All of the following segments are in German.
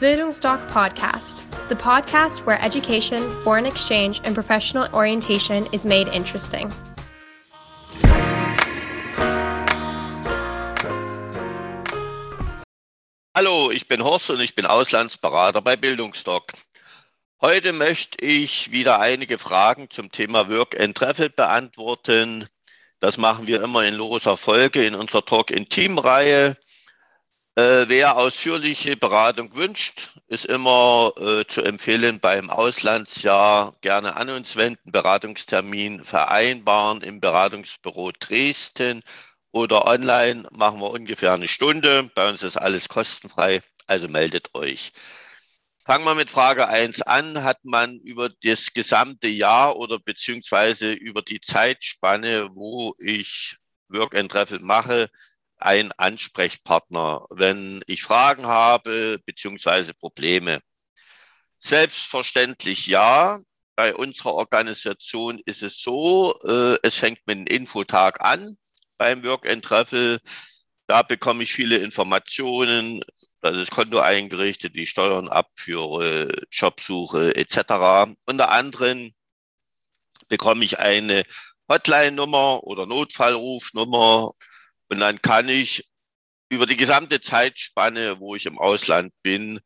Bildungsdoc Podcast, the podcast where education, foreign exchange, and professional orientation is made interesting. Hallo, ich bin Horst und ich bin Auslandsberater bei Bildungsdoc. Heute möchte ich wieder einige Fragen zum Thema Work and Travel beantworten. Das machen wir immer in loser Folge in unserer Talk in Team-Reihe. Äh, wer ausführliche Beratung wünscht, ist immer äh, zu empfehlen, beim Auslandsjahr gerne an uns wenden, Beratungstermin vereinbaren im Beratungsbüro Dresden oder online machen wir ungefähr eine Stunde. Bei uns ist alles kostenfrei, also meldet euch. Fangen wir mit Frage 1 an. Hat man über das gesamte Jahr oder beziehungsweise über die Zeitspanne, wo ich Work and Travel mache, einen Ansprechpartner, wenn ich Fragen habe beziehungsweise Probleme? Selbstverständlich ja. Bei unserer Organisation ist es so, äh, es fängt mit einem Infotag an beim Work and Travel. Da bekomme ich viele Informationen, da ist das Konto eingerichtet, die Steuern abführe, Jobsuche etc. Unter anderem bekomme ich eine Hotline-Nummer oder Notfallrufnummer und dann kann ich über die gesamte Zeitspanne, wo ich im Ausland bin,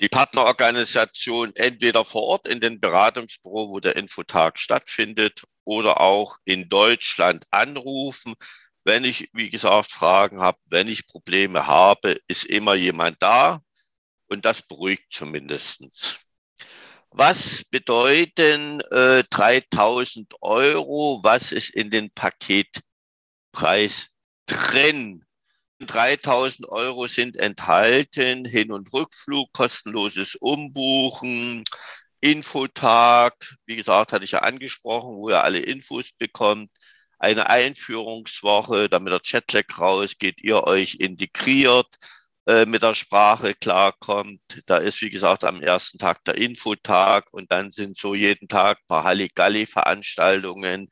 die Partnerorganisation entweder vor Ort in den Beratungsbüro, wo der Infotag stattfindet, oder auch in Deutschland anrufen. Wenn ich, wie gesagt, Fragen habe, wenn ich Probleme habe, ist immer jemand da und das beruhigt zumindestens. Was bedeuten äh, 3000 Euro? Was ist in den Paketpreis drin? 3000 Euro sind enthalten, Hin- und Rückflug, kostenloses Umbuchen, Infotag, wie gesagt, hatte ich ja angesprochen, wo ihr alle Infos bekommt, eine Einführungswoche, damit der Chatlag rausgeht, ihr euch integriert, äh, mit der Sprache klarkommt. Da ist, wie gesagt, am ersten Tag der Infotag und dann sind so jeden Tag ein paar Halligalli-Veranstaltungen,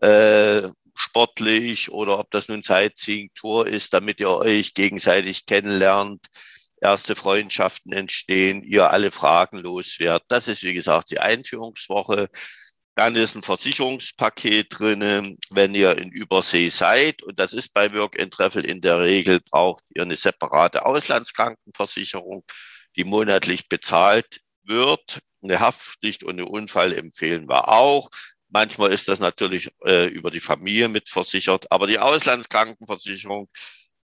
äh, sportlich oder ob das nun Sightseeing-Tour ist, damit ihr euch gegenseitig kennenlernt, erste Freundschaften entstehen, ihr alle Fragen loswerdet. Das ist, wie gesagt, die Einführungswoche. Dann ist ein Versicherungspaket drin, wenn ihr in Übersee seid. Und das ist bei Work and Travel in der Regel, braucht ihr eine separate Auslandskrankenversicherung, die monatlich bezahlt wird. Eine Haftpflicht und eine Unfall empfehlen wir auch. Manchmal ist das natürlich äh, über die Familie mitversichert, aber die Auslandskrankenversicherung,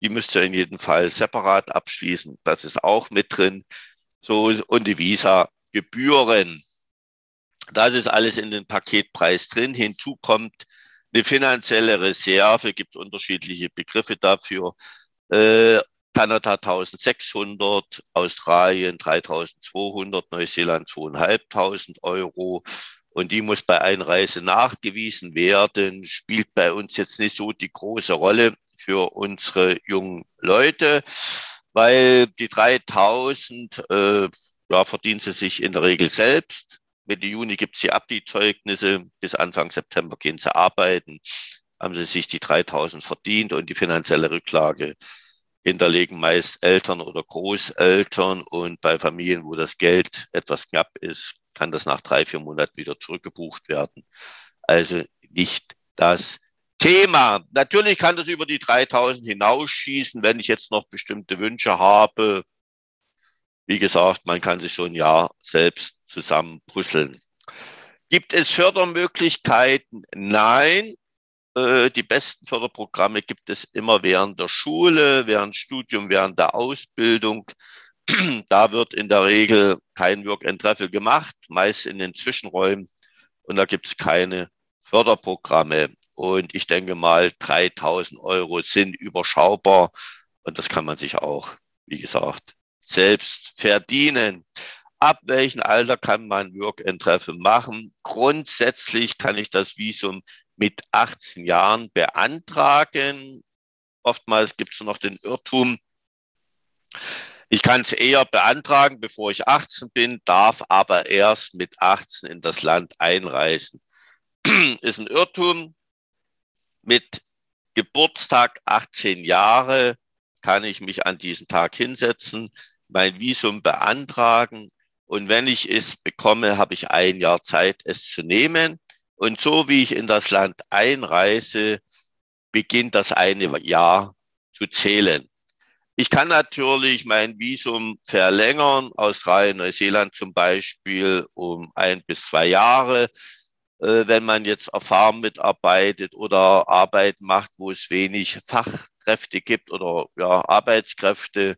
die müsst ihr in jedem Fall separat abschließen. Das ist auch mit drin. So, und die Visa-Gebühren. Das ist alles in den Paketpreis drin. Hinzu kommt eine finanzielle Reserve, gibt unterschiedliche Begriffe dafür. Äh, Kanada 1600, Australien 3200, Neuseeland 2500 Euro. Und die muss bei Einreise nachgewiesen werden, spielt bei uns jetzt nicht so die große Rolle für unsere jungen Leute, weil die 3000 äh, ja, verdienen sie sich in der Regel selbst. Mitte Juni gibt es die Abdi-Zeugnisse. Bis Anfang September gehen sie arbeiten. Haben sie sich die 3000 verdient und die finanzielle Rücklage hinterlegen meist Eltern oder Großeltern. Und bei Familien, wo das Geld etwas knapp ist, kann das nach drei, vier Monaten wieder zurückgebucht werden. Also nicht das Thema. Natürlich kann das über die 3000 hinausschießen, wenn ich jetzt noch bestimmte Wünsche habe. Wie gesagt, man kann sich so ein Jahr selbst zusammen puzzeln. Gibt es Fördermöglichkeiten? Nein. Äh, die besten Förderprogramme gibt es immer während der Schule, während Studium, während der Ausbildung. Da wird in der Regel kein Work and Travel gemacht, meist in den Zwischenräumen. Und da gibt es keine Förderprogramme. Und ich denke mal, 3000 Euro sind überschaubar. Und das kann man sich auch, wie gesagt, selbst verdienen. Ab welchem Alter kann man Work and Travel machen? Grundsätzlich kann ich das Visum mit 18 Jahren beantragen. Oftmals gibt es noch den Irrtum, ich kann es eher beantragen, bevor ich 18 bin, darf aber erst mit 18 in das Land einreisen. Ist ein Irrtum. Mit Geburtstag 18 Jahre kann ich mich an diesen Tag hinsetzen, mein Visum beantragen. Und wenn ich es bekomme, habe ich ein Jahr Zeit, es zu nehmen. Und so wie ich in das Land einreise, beginnt das eine Jahr zu zählen. Ich kann natürlich mein Visum verlängern, Australien, Neuseeland zum Beispiel, um ein bis zwei Jahre, äh, wenn man jetzt erfahren mitarbeitet oder Arbeit macht, wo es wenig Fachkräfte gibt oder ja, Arbeitskräfte.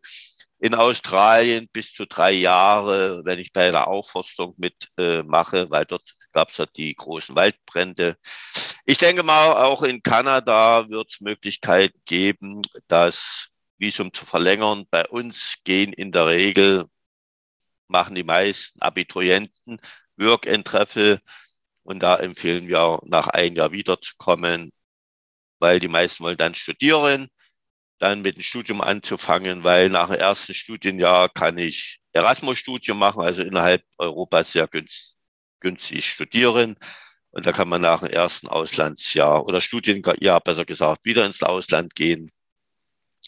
In Australien bis zu drei Jahre, wenn ich bei der Aufforstung mitmache, äh, weil dort gab es ja die großen Waldbrände. Ich denke mal, auch in Kanada wird es Möglichkeiten geben, das Visum zu verlängern. Bei uns gehen in der Regel, machen die meisten Abiturienten Work-and-Treffel und da empfehlen wir, nach einem Jahr wiederzukommen, weil die meisten wollen dann studieren, dann mit dem Studium anzufangen, weil nach dem ersten Studienjahr kann ich Erasmus-Studium machen, also innerhalb Europas sehr günstig günstig studieren. Und da kann man nach dem ersten Auslandsjahr oder Studienjahr besser gesagt wieder ins Ausland gehen.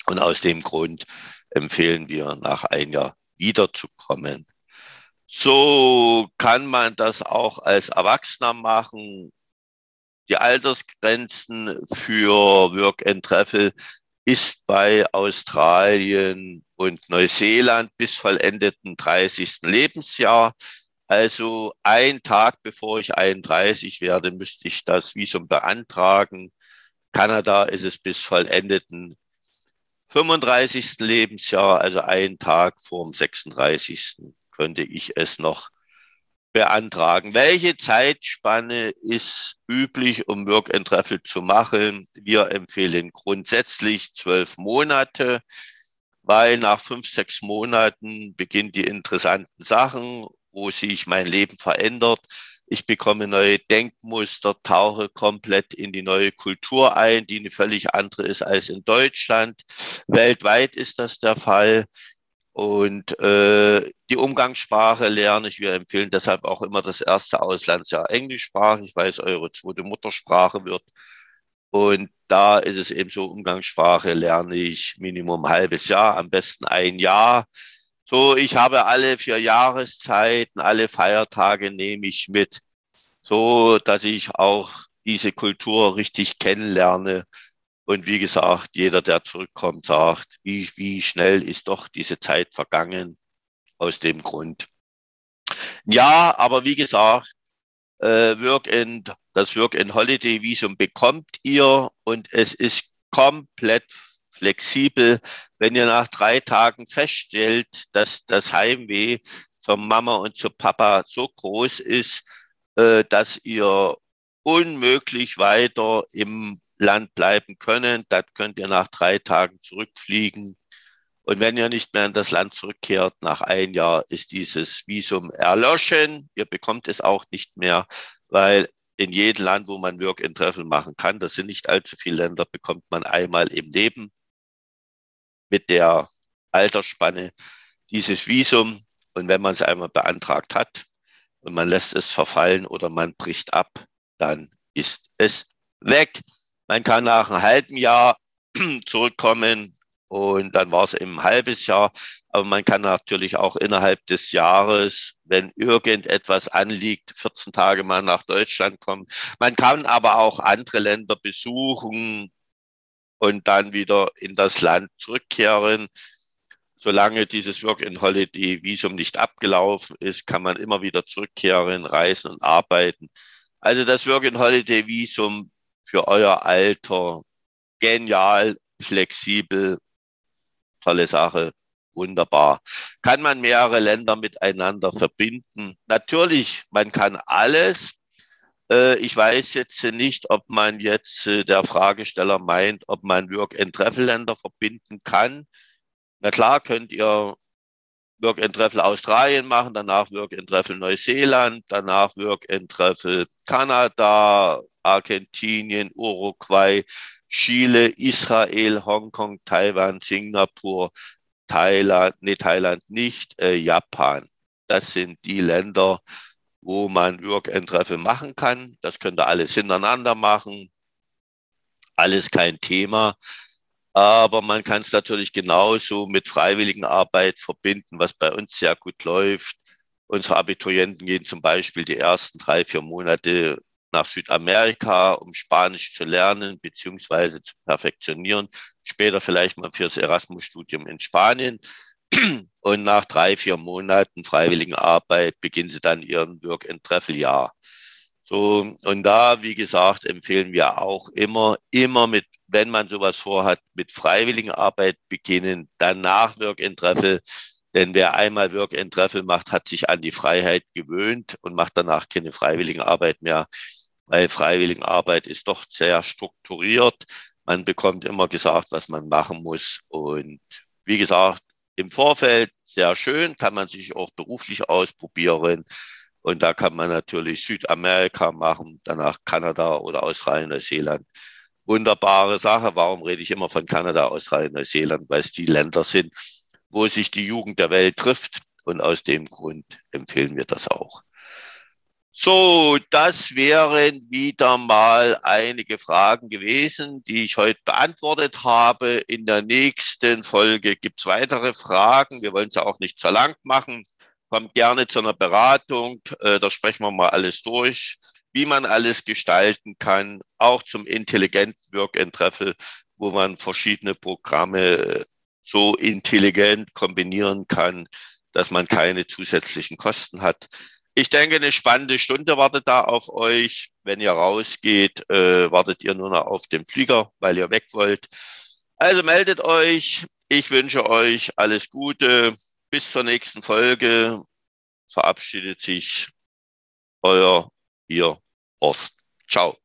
Und aus dem Grund empfehlen wir, nach einem Jahr wiederzukommen. So kann man das auch als Erwachsener machen. Die Altersgrenzen für Work and Travel ist bei Australien und Neuseeland bis vollendeten 30. Lebensjahr. Also ein Tag bevor ich 31 werde, müsste ich das Visum beantragen. Kanada ist es bis vollendeten 35. Lebensjahr, also einen Tag vor dem 36. könnte ich es noch beantragen. Welche Zeitspanne ist üblich, um Work and Travel zu machen? Wir empfehlen grundsätzlich zwölf Monate, weil nach fünf, sechs Monaten beginnen die interessanten Sachen wo sich mein Leben verändert. Ich bekomme neue Denkmuster, tauche komplett in die neue Kultur ein, die eine völlig andere ist als in Deutschland. Weltweit ist das der Fall. Und äh, die Umgangssprache lerne ich. Wir empfehlen deshalb auch immer das erste Auslandsjahr englischsprachig, weil es eure zweite Muttersprache wird. Und da ist es eben so, Umgangssprache lerne ich Minimum ein halbes Jahr, am besten ein Jahr. So, ich habe alle vier Jahreszeiten, alle Feiertage nehme ich mit, so dass ich auch diese Kultur richtig kennenlerne. Und wie gesagt, jeder, der zurückkommt, sagt, wie, wie schnell ist doch diese Zeit vergangen aus dem Grund. Ja, aber wie gesagt, äh, Work in, das Work in Holiday Visum bekommt ihr und es ist komplett flexibel. Wenn ihr nach drei Tagen feststellt, dass das Heimweh zur Mama und zu Papa so groß ist, äh, dass ihr unmöglich weiter im Land bleiben können, dann könnt ihr nach drei Tagen zurückfliegen. Und wenn ihr nicht mehr in das Land zurückkehrt, nach ein Jahr ist dieses Visum erloschen. Ihr bekommt es auch nicht mehr, weil in jedem Land, wo man Work in Treffen machen kann, das sind nicht allzu viele Länder, bekommt man einmal im Leben mit der Altersspanne dieses Visum. Und wenn man es einmal beantragt hat und man lässt es verfallen oder man bricht ab, dann ist es weg. Man kann nach einem halben Jahr zurückkommen und dann war es eben ein halbes Jahr. Aber man kann natürlich auch innerhalb des Jahres, wenn irgendetwas anliegt, 14 Tage mal nach Deutschland kommen. Man kann aber auch andere Länder besuchen, und dann wieder in das Land zurückkehren. Solange dieses Work-in-Holiday-Visum nicht abgelaufen ist, kann man immer wieder zurückkehren, reisen und arbeiten. Also das Work-in-Holiday-Visum für euer Alter, genial, flexibel, tolle Sache, wunderbar. Kann man mehrere Länder miteinander verbinden? Natürlich, man kann alles, ich weiß jetzt nicht, ob man jetzt, äh, der Fragesteller meint, ob man Work-and-Travel-Länder verbinden kann. Na klar, könnt ihr Work-and-Travel Australien machen, danach Work-and-Travel Neuseeland, danach Work-and-Travel Kanada, Argentinien, Uruguay, Chile, Israel, Hongkong, Taiwan, Singapur, Thailand, nee, Thailand nicht, äh, Japan. Das sind die Länder, wo man Work-and-Treffel machen kann. Das könnt ihr alles hintereinander machen. Alles kein Thema. Aber man kann es natürlich genauso mit Freiwilligenarbeit verbinden, was bei uns sehr gut läuft. Unsere Abiturienten gehen zum Beispiel die ersten drei, vier Monate nach Südamerika, um Spanisch zu lernen beziehungsweise zu perfektionieren. Später vielleicht mal fürs Erasmus-Studium in Spanien. Und nach drei, vier Monaten Freiwilligenarbeit beginnen sie dann ihren Work-and-Travel-Jahr. So, und da, wie gesagt, empfehlen wir auch immer, immer mit, wenn man sowas vorhat, mit Freiwilligenarbeit beginnen, danach Work-and-Travel. Denn wer einmal Work-and-Travel macht, hat sich an die Freiheit gewöhnt und macht danach keine Freiwilligenarbeit mehr, weil Freiwilligenarbeit ist doch sehr strukturiert. Man bekommt immer gesagt, was man machen muss. Und wie gesagt, im Vorfeld sehr schön, kann man sich auch beruflich ausprobieren. Und da kann man natürlich Südamerika machen, danach Kanada oder Australien, Neuseeland. Wunderbare Sache. Warum rede ich immer von Kanada, Australien, Neuseeland? Weil es die Länder sind, wo sich die Jugend der Welt trifft. Und aus dem Grund empfehlen wir das auch. So, das wären wieder mal einige Fragen gewesen, die ich heute beantwortet habe. In der nächsten Folge gibt's weitere Fragen. Wir wollen es ja auch nicht zu lang machen. Kommt gerne zu einer Beratung. Äh, da sprechen wir mal alles durch, wie man alles gestalten kann, auch zum intelligenten Work and Treffel, wo man verschiedene Programme so intelligent kombinieren kann, dass man keine zusätzlichen Kosten hat. Ich denke, eine spannende Stunde wartet da auf euch. Wenn ihr rausgeht, äh, wartet ihr nur noch auf den Flieger, weil ihr weg wollt. Also meldet euch. Ich wünsche euch alles Gute. Bis zur nächsten Folge. Verabschiedet sich euer ihr Horst. Ciao.